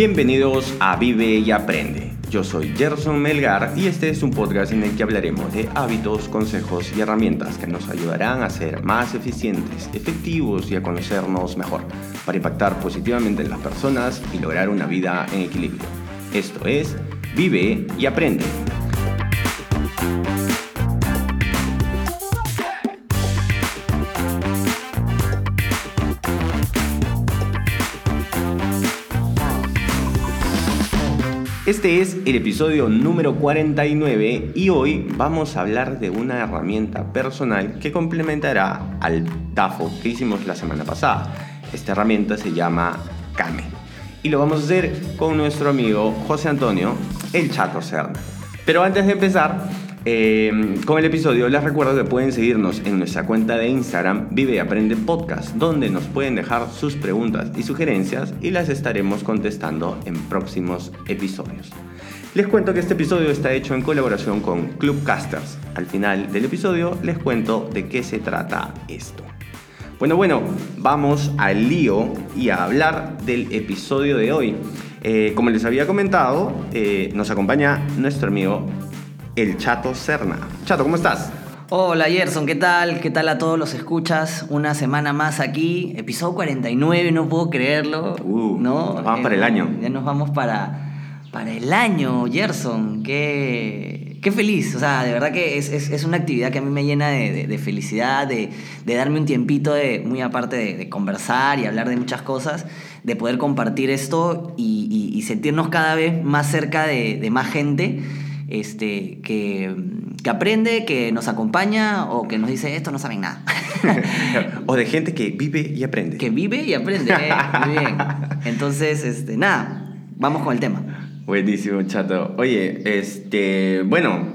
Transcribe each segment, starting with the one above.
Bienvenidos a Vive y Aprende. Yo soy Gerson Melgar y este es un podcast en el que hablaremos de hábitos, consejos y herramientas que nos ayudarán a ser más eficientes, efectivos y a conocernos mejor, para impactar positivamente en las personas y lograr una vida en equilibrio. Esto es Vive y Aprende. Este es el episodio número 49 y hoy vamos a hablar de una herramienta personal que complementará al DAFO que hicimos la semana pasada. Esta herramienta se llama Kame y lo vamos a hacer con nuestro amigo José Antonio, el Chato Serna. Pero antes de empezar, eh, con el episodio les recuerdo que pueden seguirnos en nuestra cuenta de Instagram Vive y Aprende Podcast, donde nos pueden dejar sus preguntas y sugerencias y las estaremos contestando en próximos episodios. Les cuento que este episodio está hecho en colaboración con Clubcasters. Al final del episodio les cuento de qué se trata esto. Bueno, bueno, vamos al lío y a hablar del episodio de hoy. Eh, como les había comentado, eh, nos acompaña nuestro amigo el Chato Serna. Chato, ¿cómo estás? Hola Gerson, ¿qué tal? ¿Qué tal a todos los escuchas? Una semana más aquí, episodio 49, no puedo creerlo. Uh, ¿no? Vamos para el año. Ya nos vamos para, para el año, Gerson. Qué, qué feliz. O sea, de verdad que es, es, una actividad que a mí me llena de, felicidad, de, de, darme un tiempito, de, muy aparte de, conversar y hablar de muchas cosas, de poder compartir esto y, y sentirnos cada vez más cerca de, más gente este, que, aprende, que nos acompaña o que nos dice esto no saben nada. o de gente que vive y aprende. Que vive y aprende, eh, muy bien. Entonces, este, nada, vamos con el tema. Buenísimo, chato. Oye, este, bueno,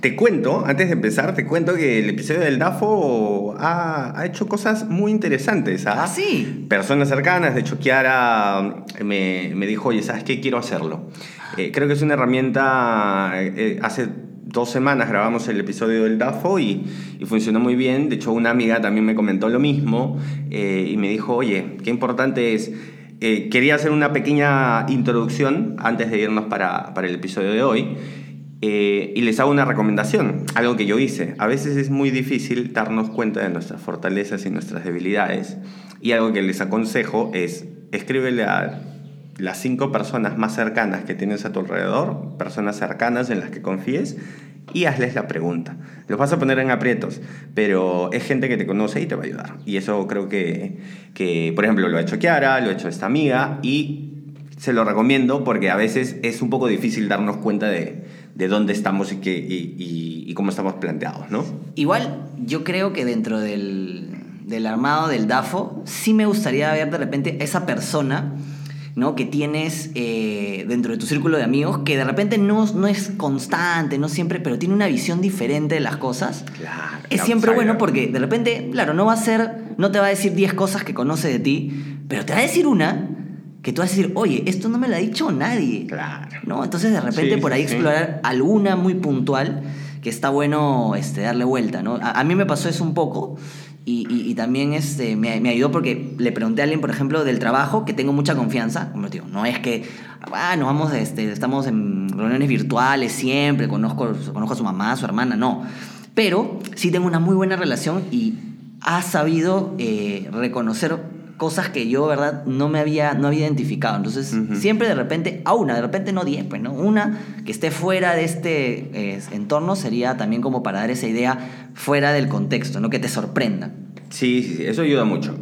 te cuento, antes de empezar, te cuento que el episodio del DAFO ha, hecho cosas muy interesantes. ¿ah? ¿Ah? sí. Personas cercanas, de hecho, Kiara me, me dijo, oye, ¿sabes qué? Quiero hacerlo. Eh, creo que es una herramienta, eh, eh, hace dos semanas grabamos el episodio del DAFO y, funcionó muy bien. De hecho, una amiga también me comentó lo mismo y me dijo, oye, qué importante es. quería hacer una pequeña introducción antes de irnos para, para el episodio de hoy. y les hago una recomendación, algo que yo hice. A veces es muy difícil darnos cuenta de nuestras fortalezas y nuestras debilidades. Y algo que les aconsejo es escríbele a las cinco personas más cercanas que tienes a tu alrededor, personas cercanas en las que confíes, y hazles la pregunta. Los vas a poner en aprietos, pero es gente que te conoce y te va a ayudar. Y eso creo que, que por ejemplo, lo ha hecho Kiara, lo ha hecho esta amiga, y se lo recomiendo porque a veces es un poco difícil darnos cuenta de, de dónde estamos y, que, y, y, cómo estamos planteados, ¿no? Igual, yo creo que dentro del, del armado del DAFO, sí me gustaría ver de repente esa persona ¿no? que tienes eh, dentro de tu círculo de amigos que de repente no, no es constante, no siempre, pero tiene una visión diferente de las cosas. Claro, es siempre bueno porque de repente, claro, no va a ser, no te va a decir 10 cosas que conoce de ti, pero te va a decir una que tú vas a decir, oye, esto no me lo ha dicho nadie. Claro. ¿No? Entonces de repente por ahí explorar alguna muy puntual que está bueno este, darle vuelta, ¿no? A, a mí me pasó eso un poco. Y, también este, me, ayudó porque le pregunté a alguien, por ejemplo, del trabajo, que tengo mucha confianza. Como digo, no es que, ah, nos vamos, este, estamos en reuniones virtuales siempre, conozco, conozco a su mamá, a su hermana, no. Pero sí tengo una muy buena relación y ha sabido eh, reconocer cosas que yo, ¿verdad?, no me había, no había identificado. Entonces, siempre de repente, a una, de repente no diez, pues, ¿no? Una que esté fuera de este eh, entorno sería también como para dar esa idea fuera del contexto, ¿no? Que te sorprenda. Sí, sí, eso ayuda mucho.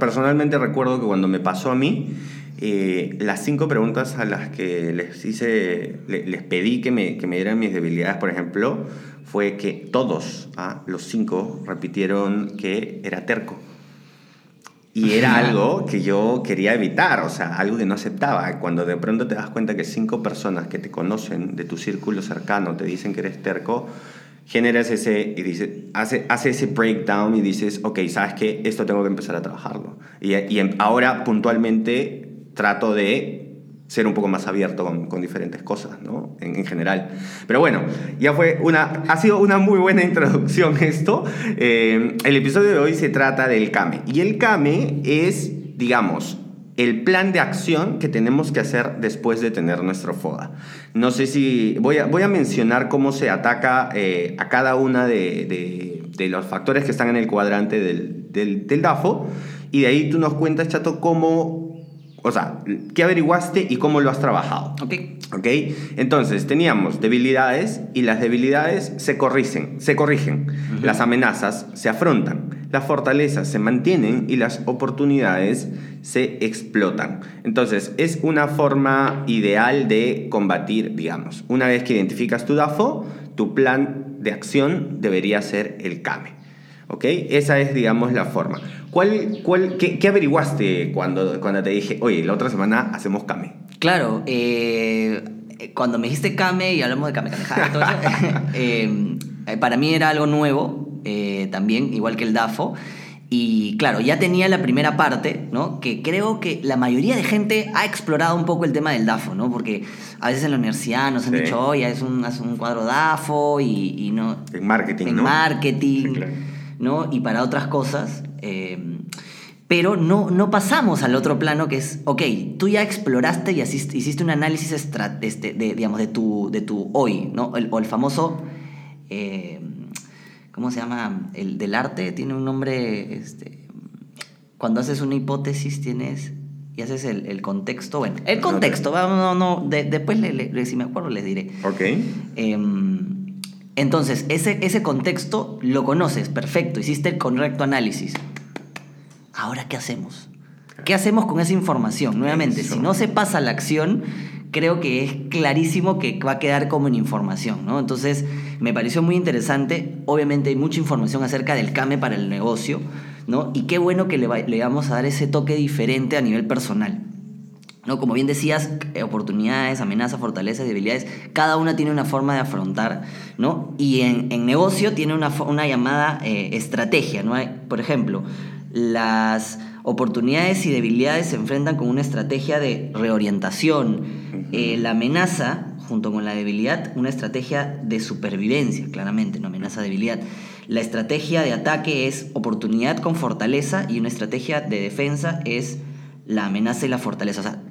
Personalmente recuerdo que cuando me pasó a mí, eh, las cinco preguntas a las que les hice, les pedí que me, que me dieran mis debilidades, por ejemplo, fue que todos, ¿ah? los cinco, repitieron que era terco. Y era algo que yo quería evitar, o sea, algo que no aceptaba. Cuando de pronto te das cuenta que cinco personas que te conocen de tu círculo cercano te dicen que eres terco, generas ese, y dice, hace, hace ese breakdown y dices, ok, ¿sabes qué? Esto tengo que empezar a trabajarlo. Y, y ahora puntualmente trato de ser un poco más abierto con, diferentes cosas, ¿no? En, general. Pero bueno, ya fue una, ha sido una muy buena introducción esto. Eh, el episodio de hoy se trata del Kame. Y el Kame es, digamos, el plan de acción que tenemos que hacer después de tener nuestro FODA. No sé si voy a, voy a mencionar cómo se ataca eh, a cada una de, de, los factores que están en el cuadrante del, del, del DAFO y de ahí tú nos cuentas, Chato, cómo o sea, ¿qué averiguaste y cómo lo has trabajado? Ok. Ok. Entonces, teníamos debilidades y las debilidades se corrigen. Se corrigen. Las amenazas se afrontan. Las fortalezas se mantienen y las oportunidades se explotan. Entonces, es una forma ideal de combatir, digamos. Una vez que identificas tu DAFO, tu plan de acción debería ser el CAME. ¿Ok? Esa es, digamos, la forma. ¿Cuál, cuál, qué, qué, averiguaste cuando, cuando te dije, oye, la otra semana hacemos Kame? Claro, eh, cuando me dijiste Kame y hablamos de Kame, eh, para mí era algo nuevo, eh, también, igual que el DAFO. Y claro, ya tenía la primera parte, ¿no? Que creo que la mayoría de gente ha explorado un poco el tema del DAFO, ¿no? Porque a veces en la universidad nos han dicho, oye, es un, es un cuadro DAFO y, y, no... En marketing, en ¿no? marketing, sí, claro. ¿No? Y para otras cosas. Eh, pero no, no pasamos al otro plano que es, ok, tú ya exploraste y hiciste un análisis este, de, digamos, de, tu, de tu hoy, ¿no? El, o el famoso, eh, ¿cómo se llama? El del arte tiene un nombre, este, cuando haces una hipótesis tienes y haces el, el contexto, bueno, el contexto, no, no, de, después le, le, si me acuerdo les diré. Ok. Eh, entonces, ese, ese contexto lo conoces, perfecto, hiciste el correcto análisis. Ahora, ¿qué hacemos? ¿Qué hacemos con esa información? Nuevamente, Eso. si no se pasa la acción, creo que es clarísimo que va a quedar como en información, ¿no? Entonces, me pareció muy interesante. Obviamente hay mucha información acerca del CAME para el negocio, ¿no? Y qué bueno que le, va, le vamos a dar ese toque diferente a nivel personal. ¿No? Como bien decías, eh, oportunidades, amenazas, fortalezas, debilidades, cada una tiene una forma de afrontar, ¿no? Y en, en negocio tiene una, una llamada eh, estrategia, ¿no? Hay, por ejemplo, las oportunidades y debilidades se enfrentan con una estrategia de reorientación. Eh, la amenaza, junto con la debilidad, una estrategia de supervivencia, claramente, no amenaza debilidad. La estrategia de ataque es oportunidad con fortaleza y una estrategia de defensa es la amenaza y la fortaleza. O sea,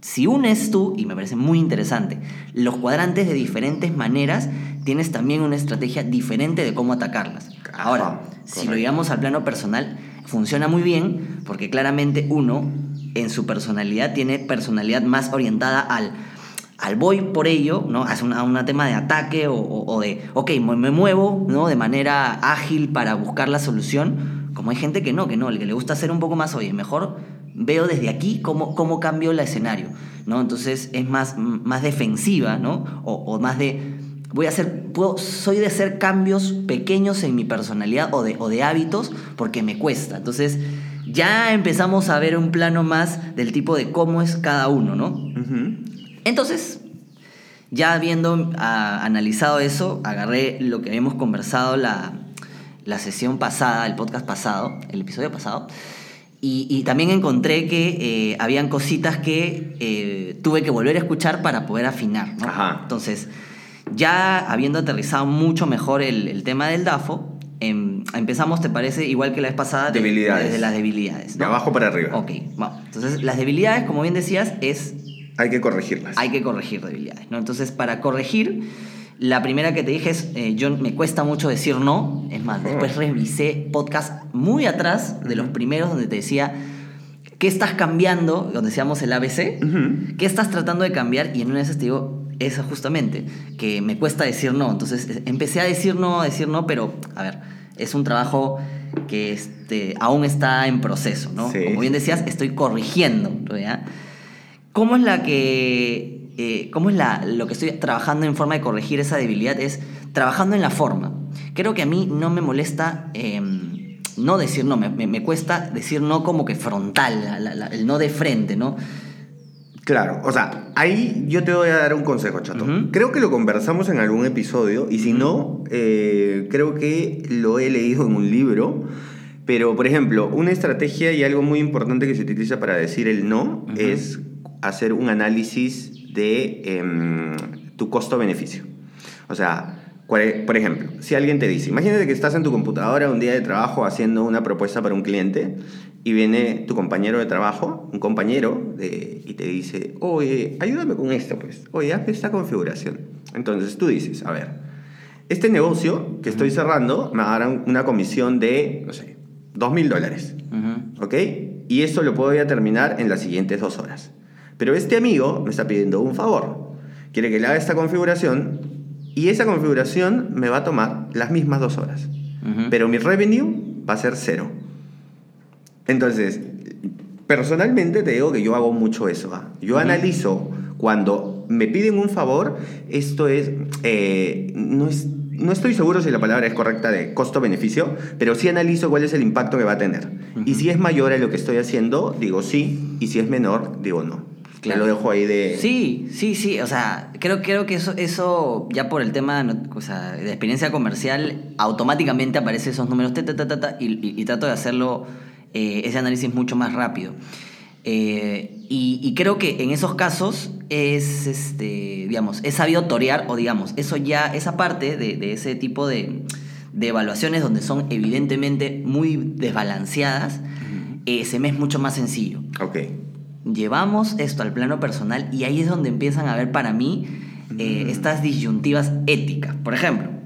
si unes tú, y me parece muy interesante, los cuadrantes de diferentes maneras, tienes también una estrategia diferente de cómo atacarlas. Ahora, si lo llevamos al plano personal, funciona muy bien porque claramente uno en su personalidad tiene personalidad más orientada al, al voy por ello, ¿no? Hace un una tema de ataque o, o, o, de, ok, me muevo, ¿no? De manera ágil para buscar la solución. Como hay gente que no, que no, el que le gusta hacer un poco más, oye, mejor veo desde aquí cómo, cómo cambio el escenario, ¿no? Entonces es más, más defensiva, ¿no? O, o más de, voy a hacer, puedo, soy de hacer cambios pequeños en mi personalidad o de, o de hábitos porque me cuesta. Entonces ya empezamos a ver un plano más del tipo de cómo es cada uno, ¿no? Uh -huh. Entonces, ya habiendo a, analizado eso, agarré lo que habíamos conversado la, la sesión pasada, el podcast pasado, el episodio pasado, y, y, también encontré que eh, habían cositas que eh, tuve que volver a escuchar para poder afinar. ¿no? Ajá. Entonces, ya habiendo aterrizado mucho mejor el, el tema del DAFO, em, empezamos, ¿te parece? Igual que la vez pasada, de, debilidades. desde las debilidades. ¿no? De abajo para arriba. Ok, vamos. Entonces, las debilidades, como bien decías, es... Hay que corregirlas. Hay que corregir debilidades, ¿no? Entonces, para corregir la primera que te dije es, eh, yo me cuesta mucho decir no. Es más, después revisé podcast muy atrás de los primeros donde te decía, ¿qué estás cambiando? Donde decíamos el ABC. Uh -huh. ¿Qué estás tratando de cambiar? Y en una de esas te digo, esa justamente, que me cuesta decir no. Entonces empecé a decir no, a decir no, pero a ver, es un trabajo que este, aún está en proceso, ¿no? Sí. Como bien decías, estoy corrigiendo. ¿Cómo es la que eh, cómo es la, lo que estoy trabajando en forma de corregir esa debilidad, es trabajando en la forma. Creo que a mí no me molesta eh, no decir no, me, me, me, cuesta decir no como que frontal, la, la, el no de frente, ¿no? Claro, o sea, ahí yo te voy a dar un consejo, chato. Uh -huh. Creo que lo conversamos en algún episodio y si uh -huh. no, eh, creo que lo he leído en un libro. Pero, por ejemplo, una estrategia y algo muy importante que se utiliza para decir el no uh -huh. es hacer un análisis de eh, tu costo-beneficio. O sea, por ejemplo, si alguien te dice, imagínate que estás en tu computadora un día de trabajo haciendo una propuesta para un cliente y viene tu compañero de trabajo, un compañero, de, y te dice, oye, ayúdame con esto, pues, oye, haz esta configuración. Entonces tú dices, a ver, este negocio que estoy cerrando me dará una comisión de, no sé, dos mil dólares, ¿ok? Y eso lo puedo ya terminar en las siguientes dos horas. Pero este amigo me está pidiendo un favor. Quiere que le haga esta configuración y esa configuración me va a tomar las mismas dos horas. Pero mi revenue va a ser cero. Entonces, personalmente te digo que yo hago mucho eso. ¿ah? Yo analizo cuando me piden un favor, esto es, eh, no es, no estoy seguro si la palabra es correcta de costo-beneficio, pero sí analizo cuál es el impacto que va a tener. Y si es mayor a lo que estoy haciendo, digo sí, y si es menor, digo no. Claro. lo dejo ahí de... Sí, sí, sí, o sea, creo, creo que eso, eso ya por el tema o sea, de experiencia comercial, automáticamente aparecen esos números, y, y trato de hacerlo eh, ese análisis mucho más rápido. Eh, y, creo que en esos casos es, este, digamos, es sabido torear, o digamos, eso ya, esa parte de, ese tipo de, evaluaciones donde son evidentemente muy desbalanceadas, eh, se me es mucho más sencillo. Ok. Llevamos esto al plano personal y ahí es donde empiezan a ver para mí mm. estas disyuntivas éticas. Por ejemplo,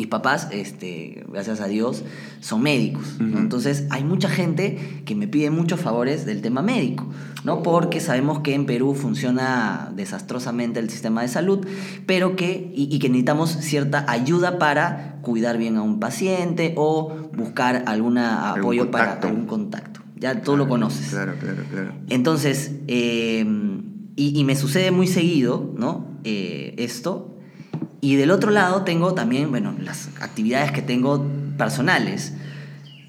mis papás, este, gracias a Dios, son médicos. Entonces, hay mucha gente que me pide muchos favores del tema médico, ¿no? Porque sabemos que en Perú funciona desastrosamente el sistema de salud, pero que, y, que necesitamos cierta ayuda para cuidar bien a un paciente o buscar algún apoyo para algún contacto. Ya tú lo conoces. Claro, claro, claro. Entonces, eh, y, me sucede muy seguido, ¿no? Eh, esto, y del otro lado tengo también, bueno, las actividades que tengo personales.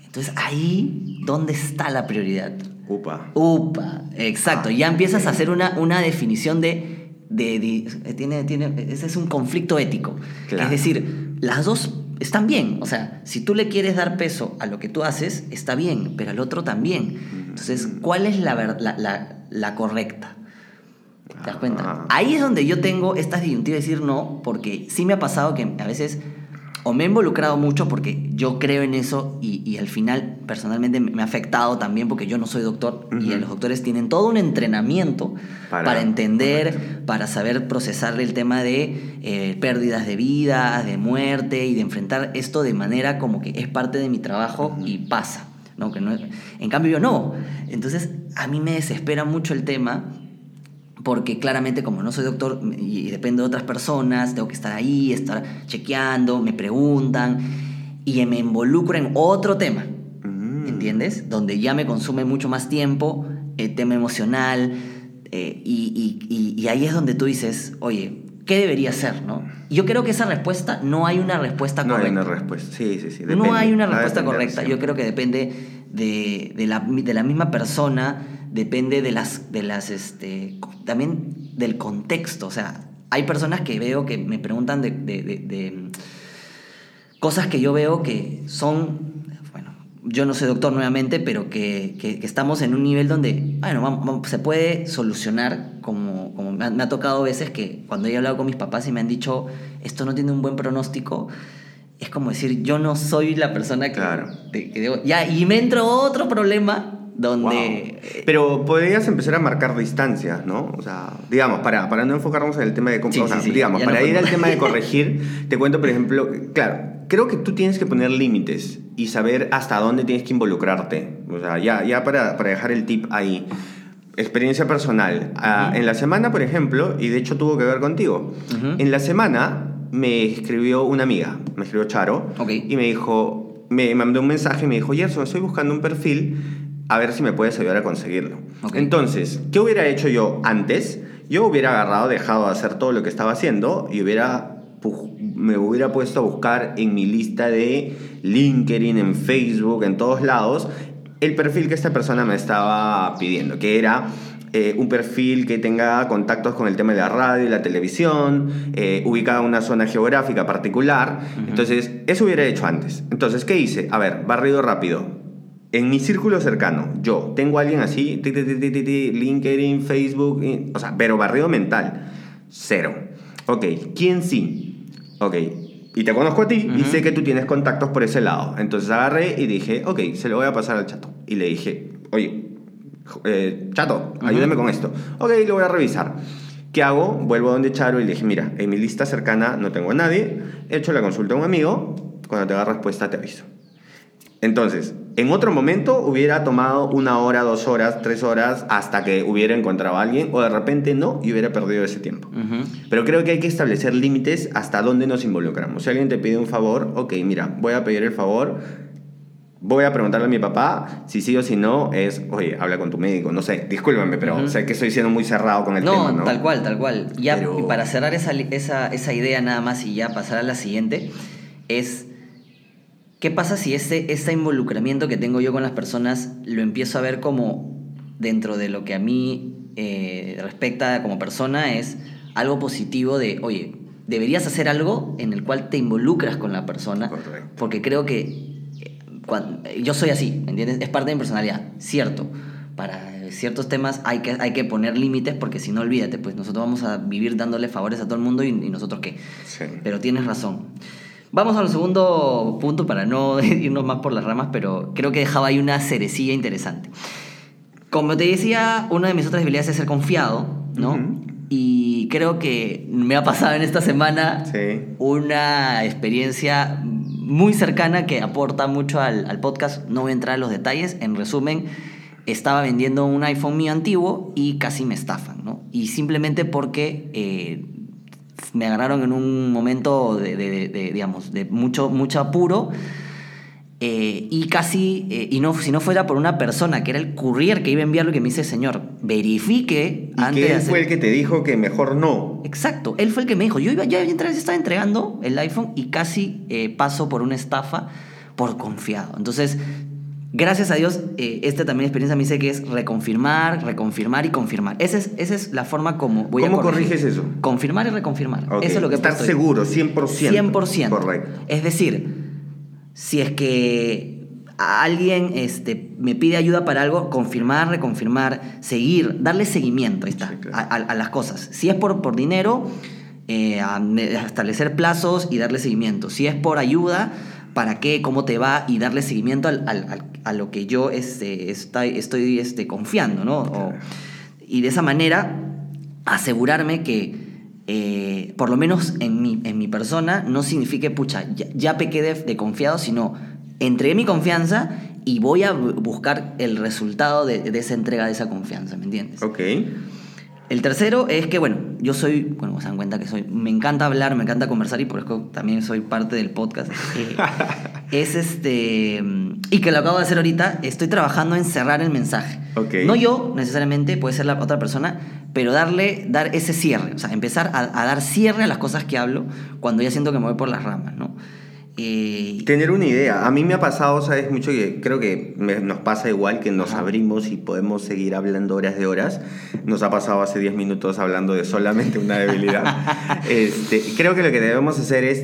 Entonces ahí, ¿dónde está la prioridad? Upa. Upa, exacto. ya empiezas a hacer una, una definición de, de, tiene, tiene, ese es un conflicto ético. Es decir, las dos están bien. O sea, si tú le quieres dar peso a lo que tú haces, está bien, pero al otro también. Entonces, ¿cuál es la, la, la, la correcta? ¿Te das cuenta? Ah. Ahí es donde yo tengo estas disyuntivas de decir no, porque sí me ha pasado que a veces o me he involucrado mucho porque yo creo en eso y, al final personalmente me ha afectado también porque yo no soy doctor y los doctores tienen todo un entrenamiento para, entender, para saber procesar el tema de eh, pérdidas de vida, de muerte y de enfrentar esto de manera como que es parte de mi trabajo y pasa. ¿no? Que no, en cambio yo no. Entonces a mí me desespera mucho el tema porque claramente como no soy doctor y dependo de otras personas, tengo que estar ahí, estar chequeando, me preguntan y me involucro en otro tema, mm. ¿entiendes? Donde ya me consume mucho más tiempo, el tema emocional, eh, y, ahí es donde tú dices, oye, ¿qué debería hacer? ¿no? Yo creo que esa respuesta, no hay una respuesta correcta. No hay una respuesta, sí, sí, sí. No hay una respuesta correcta, yo creo que depende de, de, la, de la misma persona, depende de las, de las, este, también del contexto. O sea, hay personas que veo que me preguntan de, de, de, cosas que yo veo que son, bueno, yo no soy doctor nuevamente, pero que, que, estamos en un nivel donde, bueno, se puede solucionar como, como me, ha, tocado veces que cuando he hablado con mis papás y me han dicho, esto no tiene un buen pronóstico, es como decir, yo no soy la persona que, claro. ya, y me entro otro problema donde... Pero podrías empezar a marcar distancias, ¿no? O sea, digamos, para, para no enfocarnos en el tema de... digamos, para ir al tema de corregir, te cuento, por ejemplo, claro, creo que tú tienes que poner límites y saber hasta dónde tienes que involucrarte. O sea, ya, ya para, para dejar el tip ahí. Experiencia personal. Ah, en la semana, por ejemplo, y de hecho tuvo que ver contigo, en la semana me escribió una amiga, me escribió Charo, y me dijo, me mandó un mensaje y me dijo, Gerson, estoy buscando un perfil a ver si me puedes ayudar a conseguirlo. Entonces, ¿qué hubiera hecho yo antes? Yo hubiera agarrado, dejado de hacer todo lo que estaba haciendo y hubiera me hubiera puesto a buscar en mi lista de LinkedIn, en Facebook, en todos lados, el perfil que esta persona me estaba pidiendo, que era eh, un perfil que tenga contactos con el tema de la radio y la televisión, eh, ubicado en una zona geográfica particular. Entonces, eso hubiera hecho antes. Entonces, ¿qué hice? A ver, barrido rápido en mi círculo cercano, yo tengo a alguien así, LinkedIn, Facebook, o sea, pero barrio mental, cero. Ok, ¿quién sí? Ok, y te conozco a ti y sé que tú tienes contactos por ese lado. Entonces agarré y dije, ok, se lo voy a pasar al chato. y le dije, oye, eh, chato, ayúdame con esto. Ok, lo voy a revisar. ¿Qué hago? Vuelvo a donde Charo y le dije, mira, en mi lista cercana no tengo a nadie, he hecho la consulta a un amigo, cuando te tenga respuesta te aviso. Entonces, en otro momento hubiera tomado una hora, dos horas, tres horas hasta que hubiera encontrado a alguien o de repente no y hubiera perdido ese tiempo. Pero creo que hay que establecer límites hasta dónde nos involucramos. Si alguien te pide un favor, ok, mira, voy a pedir el favor, voy a preguntarle a mi papá si sí o si no es, oye, habla con tu médico, no sé, discúlpame, pero sé que estoy siendo muy cerrado con el tema, ¿no? tal cual, tal cual. Ya, y para cerrar esa, esa, esa idea nada más y ya pasar a la siguiente, es ¿Qué pasa si ese, ese involucramiento que tengo yo con las personas lo empiezo a ver como dentro de lo que a mí eh, respecta como persona es algo positivo de, oye, deberías hacer algo en el cual te involucras con la persona? Porque creo que eh, yo soy así, ¿entiendes? Es parte de mi personalidad, cierto. Para ciertos temas hay que, hay que poner límites porque si no, olvídate, pues nosotros vamos a vivir dándole favores a todo el mundo y, nosotros qué. Pero tienes razón. Vamos al segundo punto para no irnos más por las ramas, pero creo que dejaba ahí una cerecilla interesante. Como te decía, una de mis otras debilidades es ser confiado, ¿no? Y creo que me ha pasado en esta semana una experiencia muy cercana que aporta mucho al, podcast. No voy a entrar en los detalles. En resumen, estaba vendiendo un iPhone mío antiguo y casi me estafan, ¿no? Y simplemente porque eh, me agarraron en un momento de, digamos, de mucho, mucho apuro. Eh, y casi, eh, y no, si no fuera por una persona que era el courier que iba a enviarlo, que me dice, señor, verifique ¿Y antes que él fue el que te dijo que mejor no. Exacto, él fue el que me dijo, yo iba, ya estaba entregando el iPhone y casi eh, paso por una estafa por confiado. Entonces, Gracias a Dios, eh, esta también experiencia me dice que es reconfirmar, reconfirmar y confirmar. Esa es, esa es la forma como voy ¿Cómo corriges eso? Confirmar y reconfirmar. Eso es lo que Estar seguro, 100%. 100%. Correcto. Es decir, si es que alguien este, me pide ayuda para algo, confirmar, reconfirmar, seguir, darle seguimiento está, a, las cosas. Si es por, por dinero, eh, establecer plazos y darle seguimiento. Si es por ayuda, para qué, cómo te va y darle seguimiento a lo que yo este, estoy, este, confiando, ¿no? y de esa manera asegurarme que eh, por lo menos en mi, en mi persona no signifique, pucha, ya, pequé de, confiado, sino entregué mi confianza y voy a buscar el resultado de, de, esa entrega de esa confianza, ¿me entiendes? Ok. El tercero es que, bueno, yo soy, bueno, se dan cuenta que soy, me encanta hablar, me encanta conversar y por eso también soy parte del podcast. Eh, es este, y que lo acabo de hacer ahorita, estoy trabajando en cerrar el mensaje. No yo necesariamente, puede ser la otra persona, pero darle, dar ese cierre, o sea, empezar a, a dar cierre a las cosas que hablo cuando ya siento que me voy por las ramas, ¿no? Tener una idea. A mí me ha pasado, sabes, mucho que creo que nos pasa igual que nos abrimos y podemos seguir hablando horas de horas. Nos ha pasado hace 10 minutos hablando de solamente una debilidad. este, creo que lo que debemos hacer es,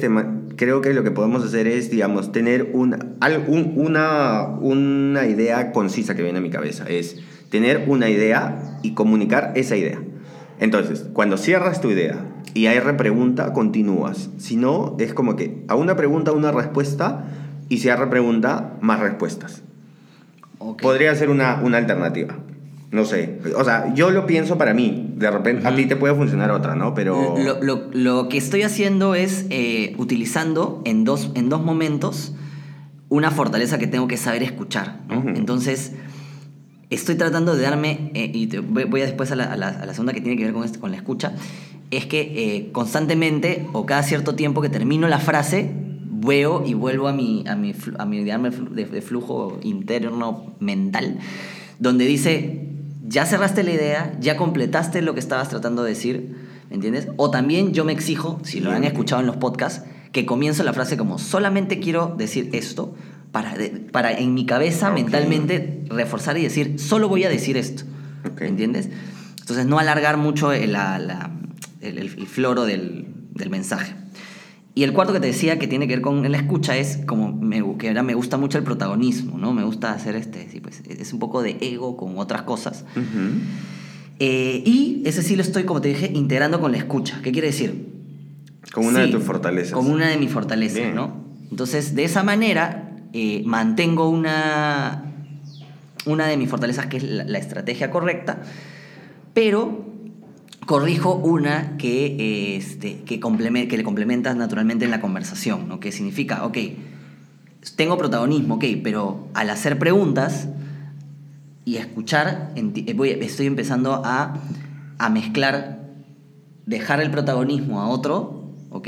creo que lo que podemos hacer es, digamos, tener una, una, una idea concisa que viene a mi cabeza. Es tener una idea y comunicar esa idea. Entonces, cuando cierras tu idea, y hay repregunta, continúas. Si no, es como que a una pregunta, una respuesta, y si hay repregunta, más respuestas. Podría ser una, una alternativa. No sé. O sea, yo lo pienso para mí. De repente, a ti te puede funcionar otra, ¿no? Pero. Lo, lo, lo que estoy haciendo es eh, utilizando en dos, en dos momentos una fortaleza que tengo que saber escuchar, Entonces, estoy tratando de darme. Eh, y voy, a después a la, a, la, a la, segunda que tiene que ver con, con la escucha es que eh, constantemente o cada cierto tiempo que termino la frase, veo y vuelvo a mi, a mi, a mi de, flujo interno mental, donde dice, ya cerraste la idea, ya completaste lo que estabas tratando de decir, ¿me entiendes? O también yo me exijo, si lo han escuchado en los podcasts, que comienzo la frase como, solamente quiero decir esto, para, para en mi cabeza mentalmente reforzar y decir, solo voy a decir esto, ¿me entiendes? Entonces no alargar mucho la el, floro del, mensaje. Y el cuarto que te decía que tiene que ver con la escucha es como me, que ahora me gusta mucho el protagonismo, ¿no? Me gusta hacer este, sí, pues es un poco de ego con otras cosas. Eh, y ese sí lo estoy, como te dije, integrando con la escucha. ¿Qué quiere decir? Como una de tus fortalezas. Como una de mis fortalezas, ¿no? Entonces, de esa manera, eh, mantengo una, una de mis fortalezas que es la, la estrategia correcta, pero corrijo una que, eh, este, que, que le complementas naturalmente en la conversación, ¿no? Que significa, ok, tengo protagonismo, ok, pero al hacer preguntas y escuchar, eh, voy- estoy empezando a, a mezclar, dejar el protagonismo a otro, ok,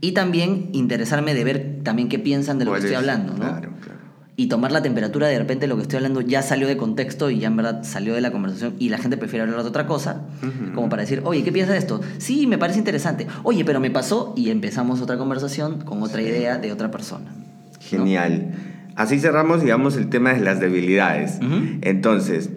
y también interesarme de ver también qué piensan de lo que ¿Cuál estoy es? hablando, ¿no? Claro, claro. Y tomar la temperatura de repente lo que estoy hablando ya salió de contexto y ya en verdad salió de la conversación y la gente prefiere hablar de otra cosa, como para decir, oye, ¿qué piensas de esto? Sí, me parece interesante. Oye, pero me pasó y empezamos otra conversación con otra idea de otra persona. ¿no? Genial. Así cerramos, digamos, el tema de las debilidades. Entonces,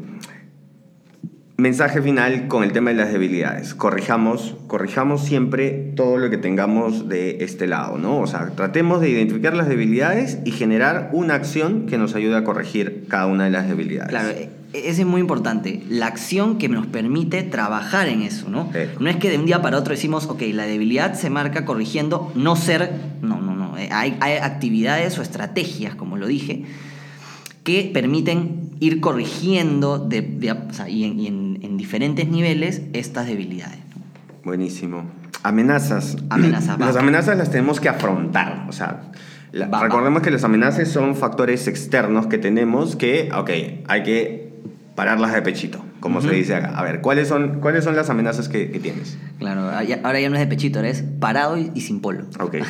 mensaje final con el tema de las debilidades. Corrijamos, corrijamos siempre todo lo que tengamos de este lado, ¿no? O sea, tratemos de identificar las debilidades y generar una acción que nos ayude a corregir cada una de las debilidades. Claro, e- ese es muy importante. La acción que nos permite trabajar en eso, ¿no? Sí. No es que de un día para otro decimos, ok, la debilidad se marca corrigiendo no ser. No, no, no. Eh, Hay, hay actividades o estrategias, como lo dije, que permiten ir corrigiendo de, de- o sea, y, en, y en- en diferentes niveles estas debilidades. ¿no? Buenísimo. Amenazas. Amenazas. Las amenazas las tenemos que afrontar. O sea, la- Va, va. recordemos que las amenazas son factores externos que tenemos que, ok, hay que pararlas de pechito, como se dice acá. A ver, ¿cuáles son, cuáles son las amenazas que, que tienes? Claro, ahora ya, ahora ya no es de pechito, ahora es parado y, y sin polo. Ok.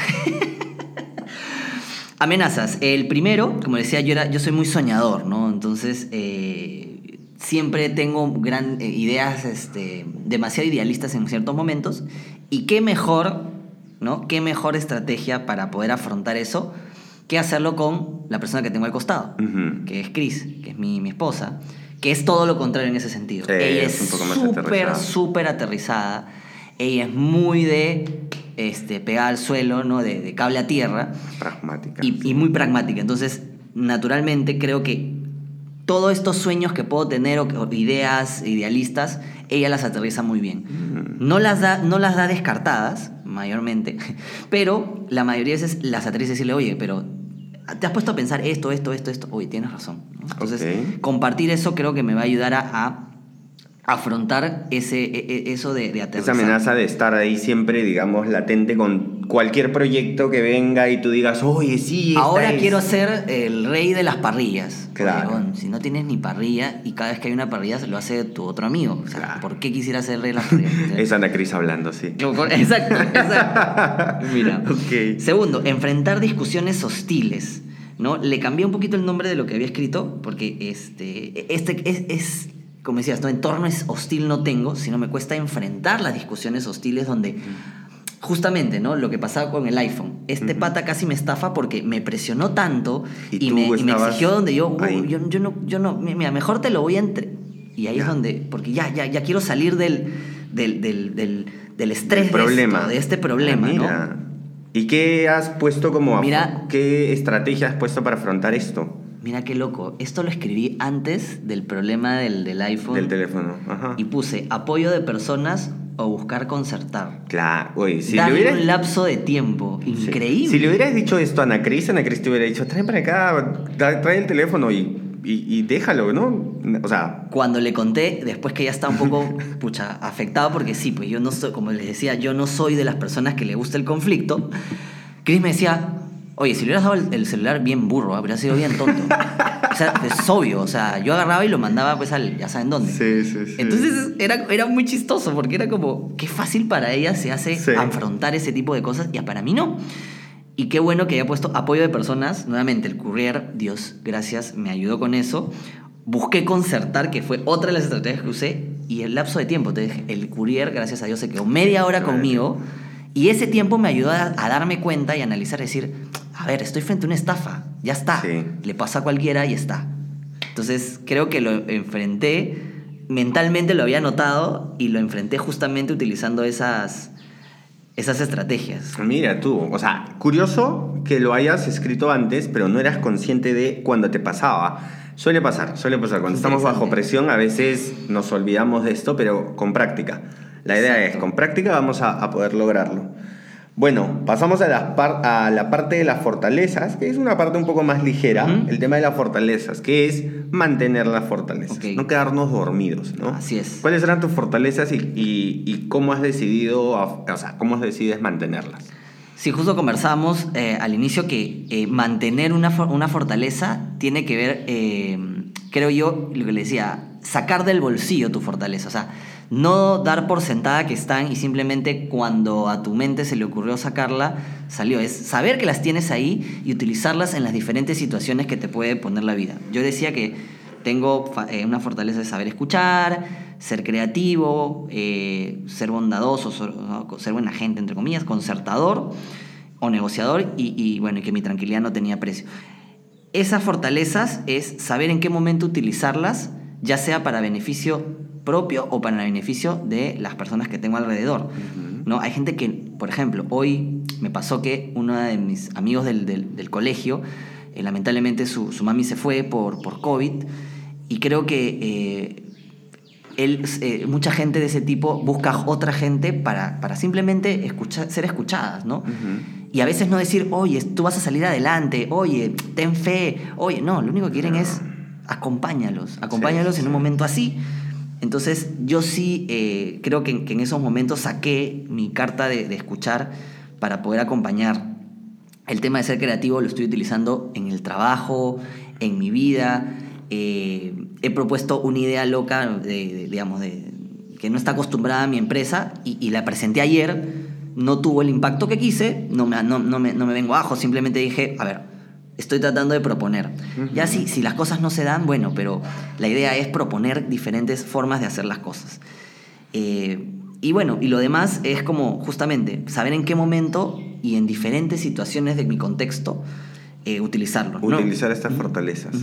Amenazas. El primero, como decía, yo, era, yo soy muy soñador, ¿no? Entonces, eh, siempre tengo gran, eh, ideas este, demasiado idealistas en ciertos momentos. Y qué mejor, ¿no? Qué mejor estrategia para poder afrontar eso que hacerlo con la persona que tengo al costado, Ujú. que es Chris, que es mi, mi esposa, que es todo lo contrario en ese sentido. Sí, Ella es súper, aterrizada. súper aterrizada. Ella es muy de este, pegada al suelo, ¿no? De, de cable a tierra Pragmática. y, y muy pragmática. Entonces, naturalmente creo que todos estos sueños que puedo tener o, ideas idealistas, ella las aterriza muy bien. Mm. No las da, no las da descartadas, mayormente, pero la mayoría de veces las aterriza y decirle, oye, pero te has puesto a pensar esto, esto, esto, esto. Oye, tienes razón. ¿no? Entonces, compartir eso creo que me va a ayudar a, a afrontar ese, e- e- eso de, de Esa amenaza de estar ahí siempre, digamos, latente con cualquier proyecto que venga y tú digas, oye, sí, Ahora es". quiero ser el rey de las parrillas. Claro. Bueno, si no tienes ni parrilla y cada vez que hay una parrilla se lo hace tu otro amigo. O sea, Claro. ¿por qué quisiera ser rey de las parrillas? Es Ana Cris hablando, sí. Exacto, exacto. Mira. Ok. Segundo, enfrentar discusiones hostiles. ¿no? Le cambié un poquito el nombre de lo que había escrito, porque este, este es, es, como decías, ¿no? entorno es hostil no tengo, sino me cuesta enfrentar las discusiones hostiles donde justamente, ¿no? Lo que pasaba con el iPhone. Este pata casi me estafa porque me presionó tanto Y y, me, y me exigió donde yo, "Uh, yo, yo no, yo no, mira, mejor te lo voy a entre... Y ahí es donde, porque ya, ya, ya quiero salir del, del, del, del, del estrés problema. de, esto, de este problema, Ah, ¿no? mira. ¿Y qué has puesto como... Mira- ¿Qué estrategia has puesto para afrontar esto? Mira qué loco. Esto lo escribí antes del problema del, del iPhone. Del teléfono. Ajá. Y puse apoyo de personas o buscar concertar. Claro, oye, si le hubieras... un lapso de tiempo. Sí. Increíble. Si le hubieras dicho esto a Ana Cris, Ana Cris te hubiera dicho, trae para acá, tra- trae el teléfono y, y, y déjalo, ¿no? O sea, Cuando le conté, después que ya estaba un poco, pucha, afectado, porque sí, pues yo no soy, como les decía, yo no soy de las personas que le gusta el conflicto. Chris me decía, oye, si le hubieras dado el, el celular bien burro, habría sido bien tonto. o sea, es obvio, o sea, yo agarraba y lo mandaba pues al, ya saben dónde. sí, sí, sí. Entonces era, era muy chistoso porque era como, qué fácil para ella se hace Sí. afrontar ese tipo de cosas y para mí no. Y qué bueno que haya puesto apoyo de personas. Nuevamente, el courier, Dios, gracias, me ayudó con eso. Busqué concertar, que fue otra de las estrategias que usé, y el lapso de tiempo, te dije, el courier, gracias a Dios, se quedó media hora conmigo. Y ese tiempo me ayudó a, a darme cuenta y analizar, decir, ver, estoy frente a una estafa, ya está. Sí. Le pasa a cualquiera y está. Entonces creo que lo enfrenté, mentalmente lo había notado y lo enfrenté justamente utilizando esas, esas estrategias. Mira tú, o sea, curioso que lo hayas escrito antes, pero no eras consciente de cuando te pasaba. Suele pasar, suele pasar. Cuando estamos bajo presión, a veces nos olvidamos de esto, pero con práctica. La idea es, con práctica vamos a, a poder lograrlo. Bueno, pasamos a la, a la, parte de las fortalezas, que es una parte un poco más ligera, el tema de las fortalezas, que es mantener las fortalezas, no quedarnos dormidos, ¿no? Así es. ¿Cuáles eran tus fortalezas y, y, cómo has decidido, o sea, cómo decides mantenerlas? Sí, justo conversamos eh, al inicio que eh, mantener una, una, fortaleza tiene que ver, eh, creo yo, lo que le decía, sacar del bolsillo tu fortaleza, o sea, no dar por sentada que están y simplemente cuando a tu mente se le ocurrió sacarla, salió. Es saber que las tienes ahí y utilizarlas en las diferentes situaciones que te puede poner la vida. Yo decía que tengo eh, una fortaleza de saber escuchar, ser creativo, eh, ser bondadoso, ser buena gente, entre comillas, concertador o negociador y, y bueno, que mi tranquilidad no tenía precio. Esas fortalezas es saber en qué momento utilizarlas, ya sea para beneficio propio o para el beneficio de las personas que tengo alrededor. ¿no? Hay gente que, por ejemplo, hoy me pasó que uno de mis amigos del, del, colegio, eh, lamentablemente su, su, mami se fue por, por COVID y creo que eh, él, eh, mucha gente de ese tipo busca otra gente para, para simplemente escuchar, ser escuchadas, ¿no? Y a veces no decir, oye, tú vas a salir adelante, oye, ten fe, oye, no, lo único que quieren es acompáñalos, acompáñalos en un momento así entonces yo sí eh, creo que, en esos momentos saqué mi carta de, escuchar para poder acompañar. El tema de ser creativo lo estoy utilizando en el trabajo, en mi vida. Eh, he propuesto una idea loca, de, digamos, de, que no está acostumbrada a mi empresa y, la presenté ayer. No tuvo el impacto que quise, no me, no, me, no me vengo abajo, simplemente dije, a ver, estoy tratando de proponer. Ya si, si las cosas no se dan, bueno, pero la idea es proponer diferentes formas de hacer las cosas. Eh, y bueno, y lo demás es como justamente saber en qué momento y en diferentes situaciones de mi contexto eh, utilizarlo. Utilizar estas fortalezas.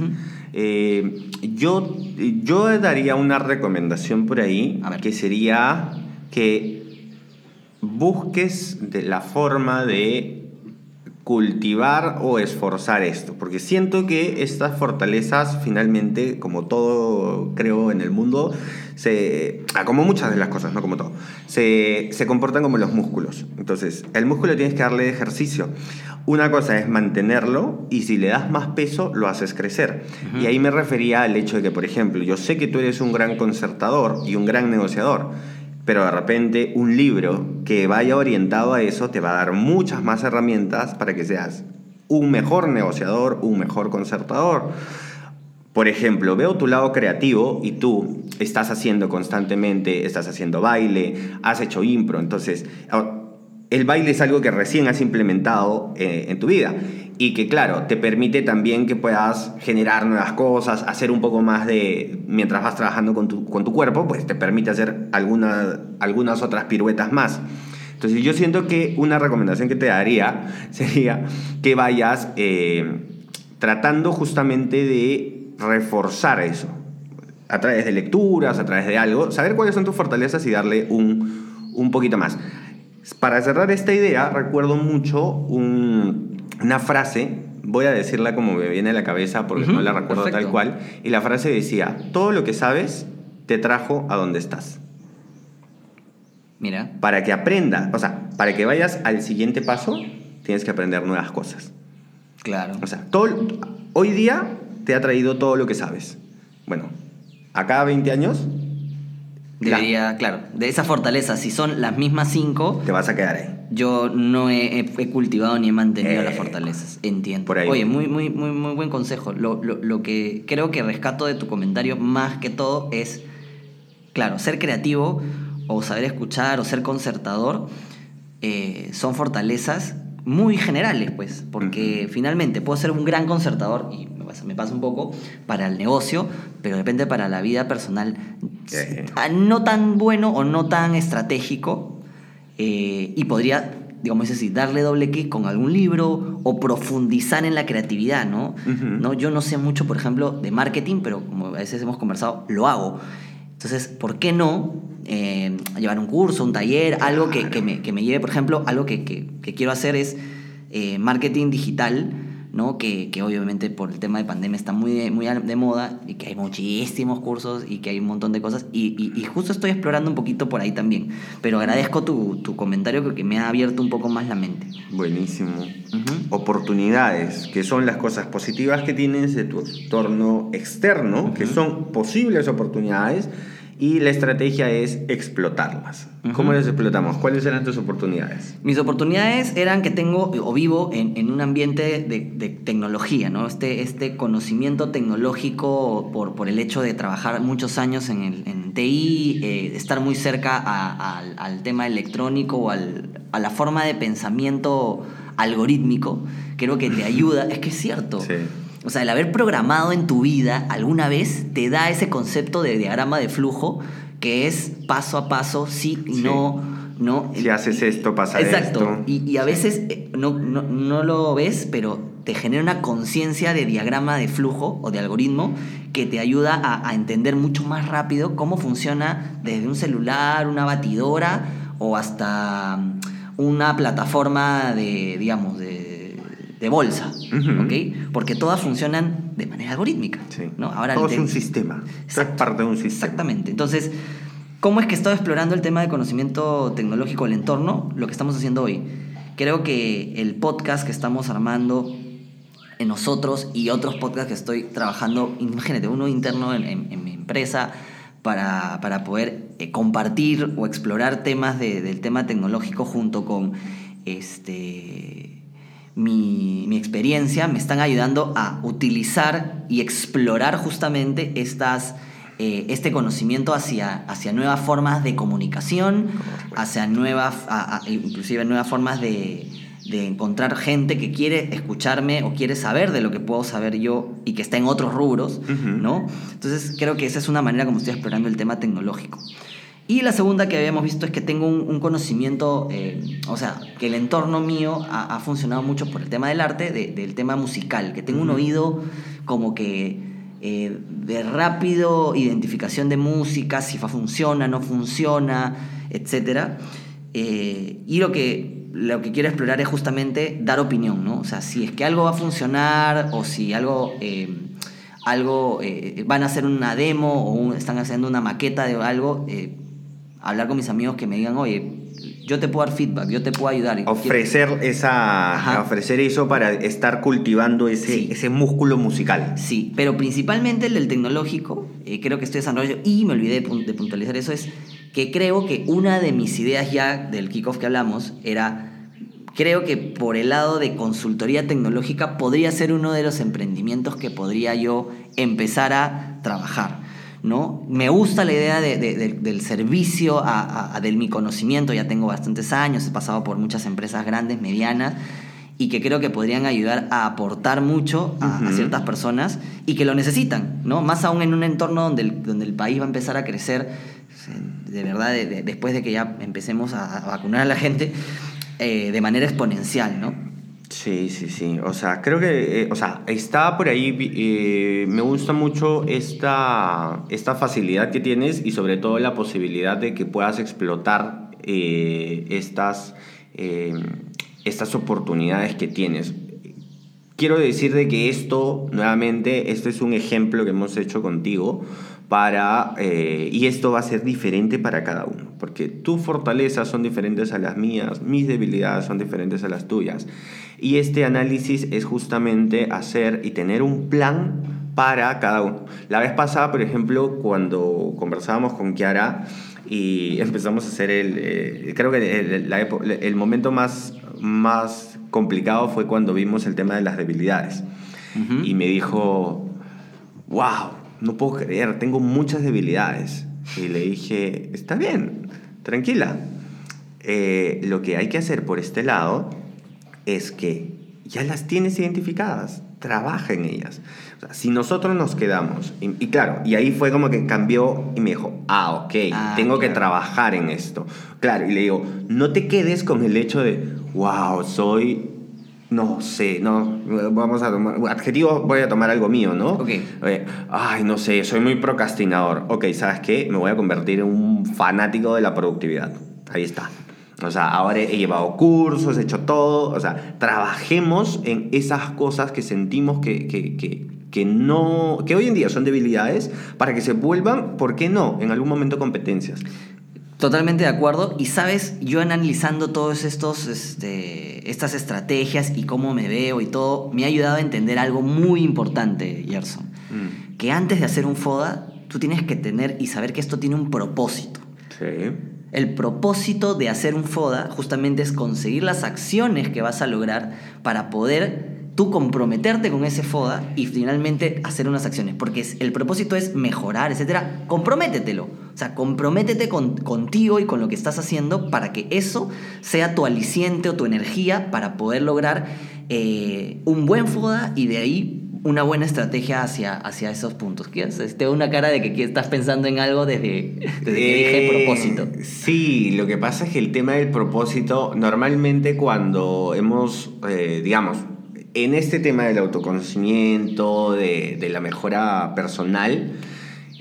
Eh, yo, yo daría una recomendación por ahí, que sería que busques de la forma de cultivar o esforzar esto, porque siento que estas fortalezas finalmente, como todo creo en el mundo, se, ah, como muchas de las cosas, no como todo, se, se comportan como los músculos. Entonces, el músculo tienes que darle ejercicio. Una cosa es mantenerlo y si le das más peso, lo haces crecer. Y ahí me refería al hecho de que, por ejemplo, yo sé que tú eres un gran concertador y un gran negociador pero de repente un libro que vaya orientado a eso te va a dar muchas más herramientas para que seas un mejor negociador, un mejor concertador. Por ejemplo, veo tu lado creativo y tú estás haciendo constantemente, estás haciendo baile, has hecho impro, entonces el baile es algo que recién has implementado eh, en tu vida y que claro, te permite también que puedas generar nuevas cosas, hacer un poco más de, mientras vas trabajando con tu, con tu cuerpo, pues te permite hacer alguna, algunas otras piruetas más. Entonces yo siento que una recomendación que te daría sería que vayas eh, tratando justamente de reforzar eso, a través de lecturas, a través de algo, saber cuáles son tus fortalezas y darle un, un poquito más. Para cerrar esta idea, recuerdo mucho un, una frase, voy a decirla como me viene a la cabeza porque no la recuerdo tal cual, y la frase decía, todo lo que sabes te trajo a donde estás. Mira. Para que aprenda, o sea, para que vayas al siguiente paso, tienes que aprender nuevas cosas. Claro. O sea, todo, hoy día te ha traído todo lo que sabes. Bueno, a cada 20 años Debería, claro, de esa fortaleza, si son las mismas cinco. Te vas a quedar ahí. Yo no he, cultivado ni he mantenido las fortalezas. Entiendo. Por ahí. Oye, muy, muy, muy, muy buen consejo. Lo, lo, que creo que rescato de tu comentario más que todo es, claro, ser creativo o saber escuchar o ser concertador eh, son fortalezas muy generales, pues, porque finalmente puedo ser un gran concertador y me pasa un poco para el negocio, pero depende para la vida personal. Ah, no tan bueno o no tan estratégico eh, y podría, digamos así, darle doble clic con algún libro o profundizar en la creatividad, ¿no? ¿no? Yo no sé mucho, por ejemplo, de marketing, pero como a veces hemos conversado, lo hago. Entonces, ¿por qué no eh, llevar un curso, un taller, algo que, que, me, que, me, lleve, por ejemplo, algo que, que quiero hacer es eh, marketing digital ¿no? Que, que, obviamente por el tema de pandemia está muy de, muy de moda y que hay muchísimos cursos y que hay un montón de cosas. Y, y, y justo estoy explorando un poquito por ahí también. Pero agradezco tu, tu, comentario porque me ha abierto un poco más la mente. Buenísimo. Uh -huh. Oportunidades, que son las cosas positivas que tienes de tu entorno externo, uh -huh. que son posibles oportunidades y la estrategia es explotarlas. Uh -huh. ¿Cómo las explotamos? ¿Cuáles eran tus oportunidades? Mis oportunidades eran que tengo o vivo en, en un ambiente de, de, tecnología, ¿no? Este, este conocimiento tecnológico por, por el hecho de trabajar muchos años en, el, en TI, eh, estar muy cerca a, a, al tema electrónico o al, a la forma de pensamiento algorítmico, creo que te ayuda. es que es cierto. Sí. O sea, el haber programado en tu vida alguna vez te da ese concepto de diagrama de flujo que es paso a paso, sí y sí. no. no. Si haces esto, pasa Exacto. esto. Y, y a veces eh, no, no, no, lo ves, pero te genera una conciencia de diagrama de flujo o de algoritmo que te ayuda a, a, entender mucho más rápido cómo funciona desde un celular, una batidora o hasta una plataforma de, digamos, de, de bolsa, uh. Porque todas funcionan de manera algorítmica, sí. ¿no? Ahora Todo es un sistema, Exacto. es parte de un sistema. Exactamente, entonces, ¿cómo es que estoy explorando el tema de conocimiento tecnológico del entorno? Lo que estamos haciendo hoy. Creo que el podcast que estamos armando en nosotros y otros podcasts que estoy trabajando, imagínate, uno interno en, en, en mi empresa, para, para poder eh, compartir o explorar temas de, del tema tecnológico junto con este, mi, mi, experiencia, me están ayudando a utilizar y explorar justamente estas, eh, este conocimiento hacia, hacia nuevas formas de comunicación, hacia nuevas, a, a, inclusive nuevas formas de, de encontrar gente que quiere escucharme o quiere saber de lo que puedo saber yo y que está en otros rubros, uh -huh. ¿no? Entonces creo que esa es una manera como estoy explorando el tema tecnológico. Y la segunda que habíamos visto es que tengo un, un conocimiento, eh, o sea, que el entorno mío ha, ha, funcionado mucho por el tema del arte, de, del tema musical, que tengo uh -huh. un oído como que eh, de rápido identificación de música, si funciona, no funciona, etc. Eh, y lo que lo que quiero explorar es justamente dar opinión, ¿no? O sea, si es que algo va a funcionar o si algo, algo eh, van a hacer una demo o un, están haciendo una maqueta de algo, eh, hablar con mis amigos que me digan, oye, yo te puedo dar feedback, yo te puedo ayudar. Ofrecer, esa, ofrecer eso para estar cultivando ese, sí. ese músculo musical. Sí, pero principalmente el del tecnológico, eh, creo que estoy desarrollando, y me olvidé de, de puntualizar eso, es que creo que una de mis ideas ya del kickoff que hablamos era creo que por el lado de consultoría tecnológica podría ser uno de los emprendimientos que podría yo empezar a trabajar. ¿No? Me gusta la idea de, de, de, del servicio, a, a, del mi conocimiento, ya tengo bastantes años, he pasado por muchas empresas grandes, medianas, y que creo que podrían ayudar a aportar mucho a, uh -huh. a, ciertas personas y que lo necesitan, ¿no? Más aún en un entorno donde el, donde el país va a empezar a crecer, de verdad, de, después de que ya empecemos a, a vacunar a la gente, eh, de manera exponencial, ¿no? Sí, sí, sí. O sea, creo que, eh, o sea, está por ahí, eh, me gusta mucho esta, esta facilidad que tienes y sobre todo la posibilidad de que puedas explotar eh, estas, estas oportunidades que tienes. Quiero decir de que esto, nuevamente, este es un ejemplo que hemos hecho contigo para, eh, y esto va a ser diferente para cada uno, porque tus fortalezas son diferentes a las mías, mis debilidades son diferentes a las tuyas. Y este análisis es justamente hacer y tener un plan para cada uno. La vez pasada, por ejemplo, cuando conversábamos con Kiara y empezamos a hacer el, eh, creo que el, la, el momento más, más complicado fue cuando vimos el tema de las debilidades. Uh -huh. Y me dijo, wow, no puedo creer, tengo muchas debilidades. Y le dije, está bien, tranquila. Eh, lo que hay que hacer por este lado es que ya las tienes identificadas, trabaja en ellas. O sea, si nosotros nos quedamos, y, y, claro, y ahí fue como que cambió y me dijo, ah, ok, ah, tengo claro. que trabajar en esto. Claro, y le digo, no te quedes con el hecho de, wow, soy no sé, no, vamos a tomar, adjetivo, voy a tomar algo mío, ¿no? Ok. Ay, no sé, soy muy procrastinador. Ok, ¿sabes qué? Me voy a convertir en un fanático de la productividad. Ahí está. O sea, ahora he llevado cursos, he hecho todo. O sea, trabajemos en esas cosas que sentimos que, que, que, que no, que hoy en día son debilidades para que se vuelvan, ¿por qué no? En algún momento competencias. Totalmente de acuerdo. Y sabes, yo analizando todas estos, este, estas estrategias y cómo me veo y todo, me ha ayudado a entender algo muy importante, Gerson. Mm. Que antes de hacer un FODA, tú tienes que tener y saber que esto tiene un propósito. Sí. El propósito de hacer un FODA justamente es conseguir las acciones que vas a lograr para poder tú comprometerte con ese FODA y finalmente hacer unas acciones. Porque es- el propósito es mejorar, etcétera. Comprométetelo. O sea, comprométete con- contigo y con lo que estás haciendo para que eso sea tu aliciente o tu energía para poder lograr eh, un buen FODA y de ahí una buena estrategia hacia, hacia esos puntos. ¿Qué haces? Te veo una cara de que que estás pensando en algo desde, desde que dije Eh, propósito. Sí, lo que pasa es que el tema del propósito, normalmente cuando hemos, eh, digamos, en este tema del autoconocimiento, de, de la mejora personal,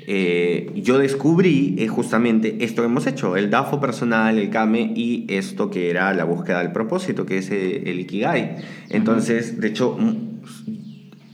eh, yo descubrí eh, justamente esto que hemos hecho, el DAFO personal, el KAME y esto que era la búsqueda del propósito, que es el, el Ikigai. Entonces, de hecho, mm,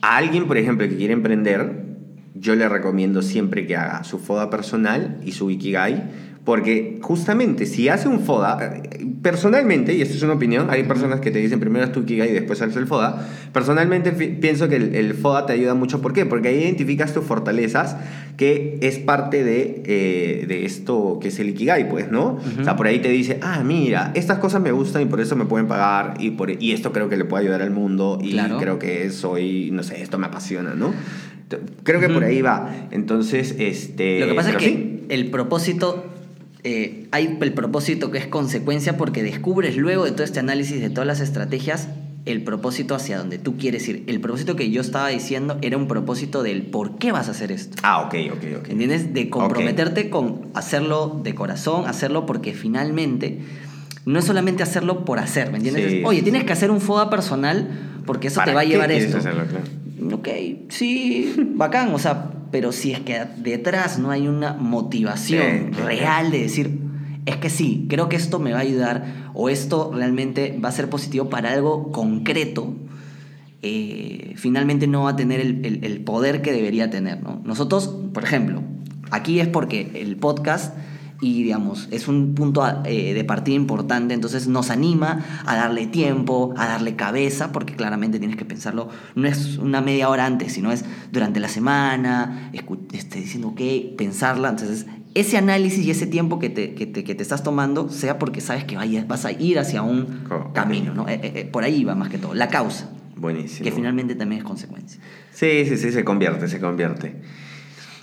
a alguien, por ejemplo, que quiere emprender, yo le recomiendo siempre que haga su FODA personal y su Ikigai, porque justamente si hace un FODA, personalmente, y esto es una opinión, hay personas que te dicen primero haz tu Ikigai y después haces el FODA, personalmente pienso que el, el FODA te ayuda mucho, ¿por qué? Porque ahí identificas tus fortalezas, que es parte de, eh, de esto que es el Ikigai, pues, ¿no? O sea, por ahí te dice, ah, mira, estas cosas me gustan y por eso me pueden pagar, y, por, y esto creo que le puede ayudar al mundo, y Claro. creo que soy, no sé, esto me apasiona, ¿no? Creo que por ahí va. Entonces, este... Lo que pasa es que sí. el propósito, eh, hay el propósito que es consecuencia porque descubres luego de todo este análisis de todas las estrategias el propósito hacia donde tú quieres ir. El propósito que yo estaba diciendo era un propósito del por qué vas a hacer esto. Ah, ok, ok, ok. ¿Entiendes? De comprometerte con hacerlo de corazón, hacerlo porque finalmente no es solamente hacerlo por hacer, ¿me entiendes? Sí, Oye, sí, tienes sí. que hacer un FODA personal porque eso te ¿Para va a qué llevar quieres esto. hacerlo? Claro. Ok, sí, bacán, o sea, pero si es que detrás no hay una motivación Sí, real de decir, es que sí, creo que esto me va a ayudar o esto realmente va a ser positivo para algo concreto, eh, finalmente no va a tener el, el- el poder que debería tener, ¿no? Nosotros, por ejemplo, aquí es porque el podcast y digamos, es un punto eh, de partida importante, entonces nos anima a darle tiempo, a darle cabeza, porque claramente tienes que pensarlo, no es una media hora antes, sino es durante la semana, este, diciendo, ok, pensarla, entonces ese análisis y ese tiempo que te, que te, que te estás tomando, sea porque sabes que vayas, vas a ir hacia un camino, ¿no? Eh, eh, eh, por ahí va más que todo, la causa, Buenísimo. que finalmente también es consecuencia. Sí, sí, sí, se convierte, se convierte.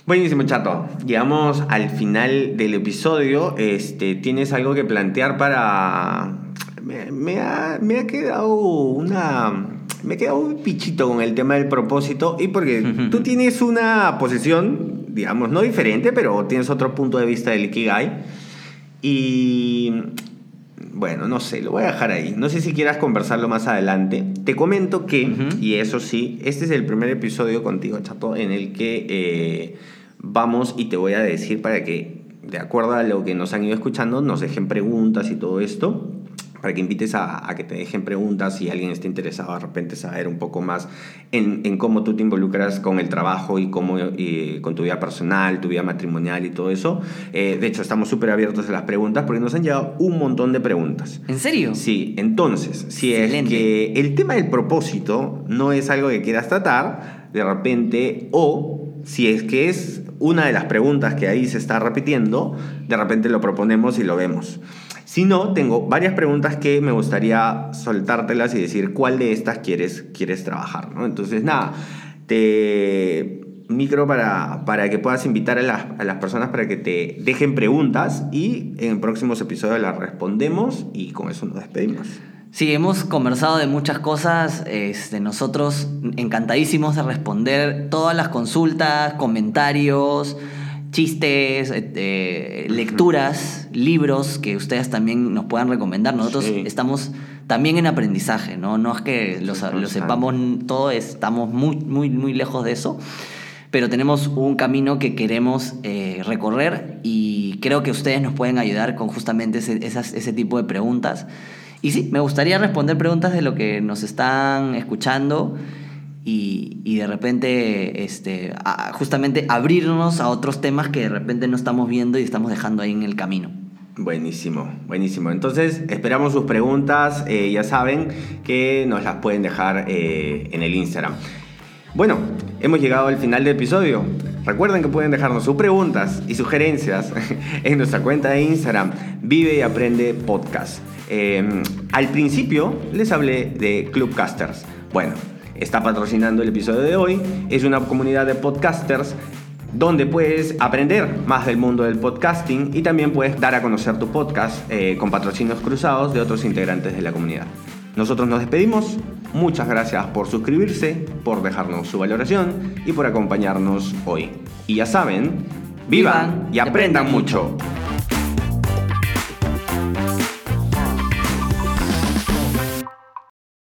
Buenísimo, chato. Llegamos al final del episodio. Este, ¿Tienes algo que plantear para...? Me, me ha, me ha quedado una... Me ha quedado un pichito con el tema del propósito y porque tú tienes una posición, digamos, no diferente, pero tienes otro punto de vista del Ikigai. Y bueno, no sé, lo voy a dejar ahí. No sé si quieras conversarlo más adelante. Te comento que, y eso sí, este es el primer episodio contigo, Chato, en el que eh, vamos y te voy a decir para que, de acuerdo a lo que nos han ido escuchando, nos dejen preguntas y todo esto. Para que invites a, a que te dejen preguntas si alguien está interesado de repente saber un poco más en, en cómo tú te involucras con el trabajo y cómo eh, con tu vida personal, tu vida matrimonial y todo eso. Eh, de hecho, estamos súper abiertos a las preguntas porque nos han llegado un montón de preguntas. ¿En serio? Sí, entonces, si Excelente. es que el tema del propósito no es algo que quieras tratar, de repente, o si es que es una de las preguntas que ahí se está repitiendo, de repente lo proponemos y lo vemos. Si no, tengo varias preguntas que me gustaría soltártelas y decir cuál de estas quieres, quieres trabajar. ¿no? Entonces, nada, te micro para, para que puedas invitar a las, a las personas para que te dejen preguntas y en próximos episodios las respondemos y con eso nos despedimos. Sí, hemos conversado de muchas cosas. Este, nosotros encantadísimos de responder todas las consultas, comentarios, chistes, este, lecturas, libros que ustedes también nos puedan recomendar. Nosotros Sí. estamos también en aprendizaje, ¿no? No es que lo, lo sepamos todo, estamos muy, muy, muy lejos de eso. pero tenemos un camino que queremos eh, recorrer y creo que ustedes nos pueden ayudar con justamente ese, ese tipo de preguntas. Y sí, me gustaría responder preguntas de lo que nos están escuchando y, y de repente este, justamente abrirnos a otros temas que de repente no estamos viendo y estamos dejando ahí en el camino. Buenísimo, buenísimo. Entonces esperamos sus preguntas, eh, ya saben que nos las pueden dejar eh, en el Instagram. Bueno, hemos llegado al final del episodio. Recuerden que pueden dejarnos sus preguntas y sugerencias en nuestra cuenta de Instagram, Vive y Aprende Podcast. Eh, al principio les hablé de Clubcasters. Bueno, está patrocinando el episodio de hoy. Es una comunidad de podcasters donde puedes aprender más del mundo del podcasting y también puedes dar a conocer tu podcast eh, con patrocinios cruzados de otros integrantes de la comunidad. Nosotros nos despedimos. Muchas gracias por suscribirse, por dejarnos su valoración y por acompañarnos hoy. Y ya saben, vivan y aprendan mucho.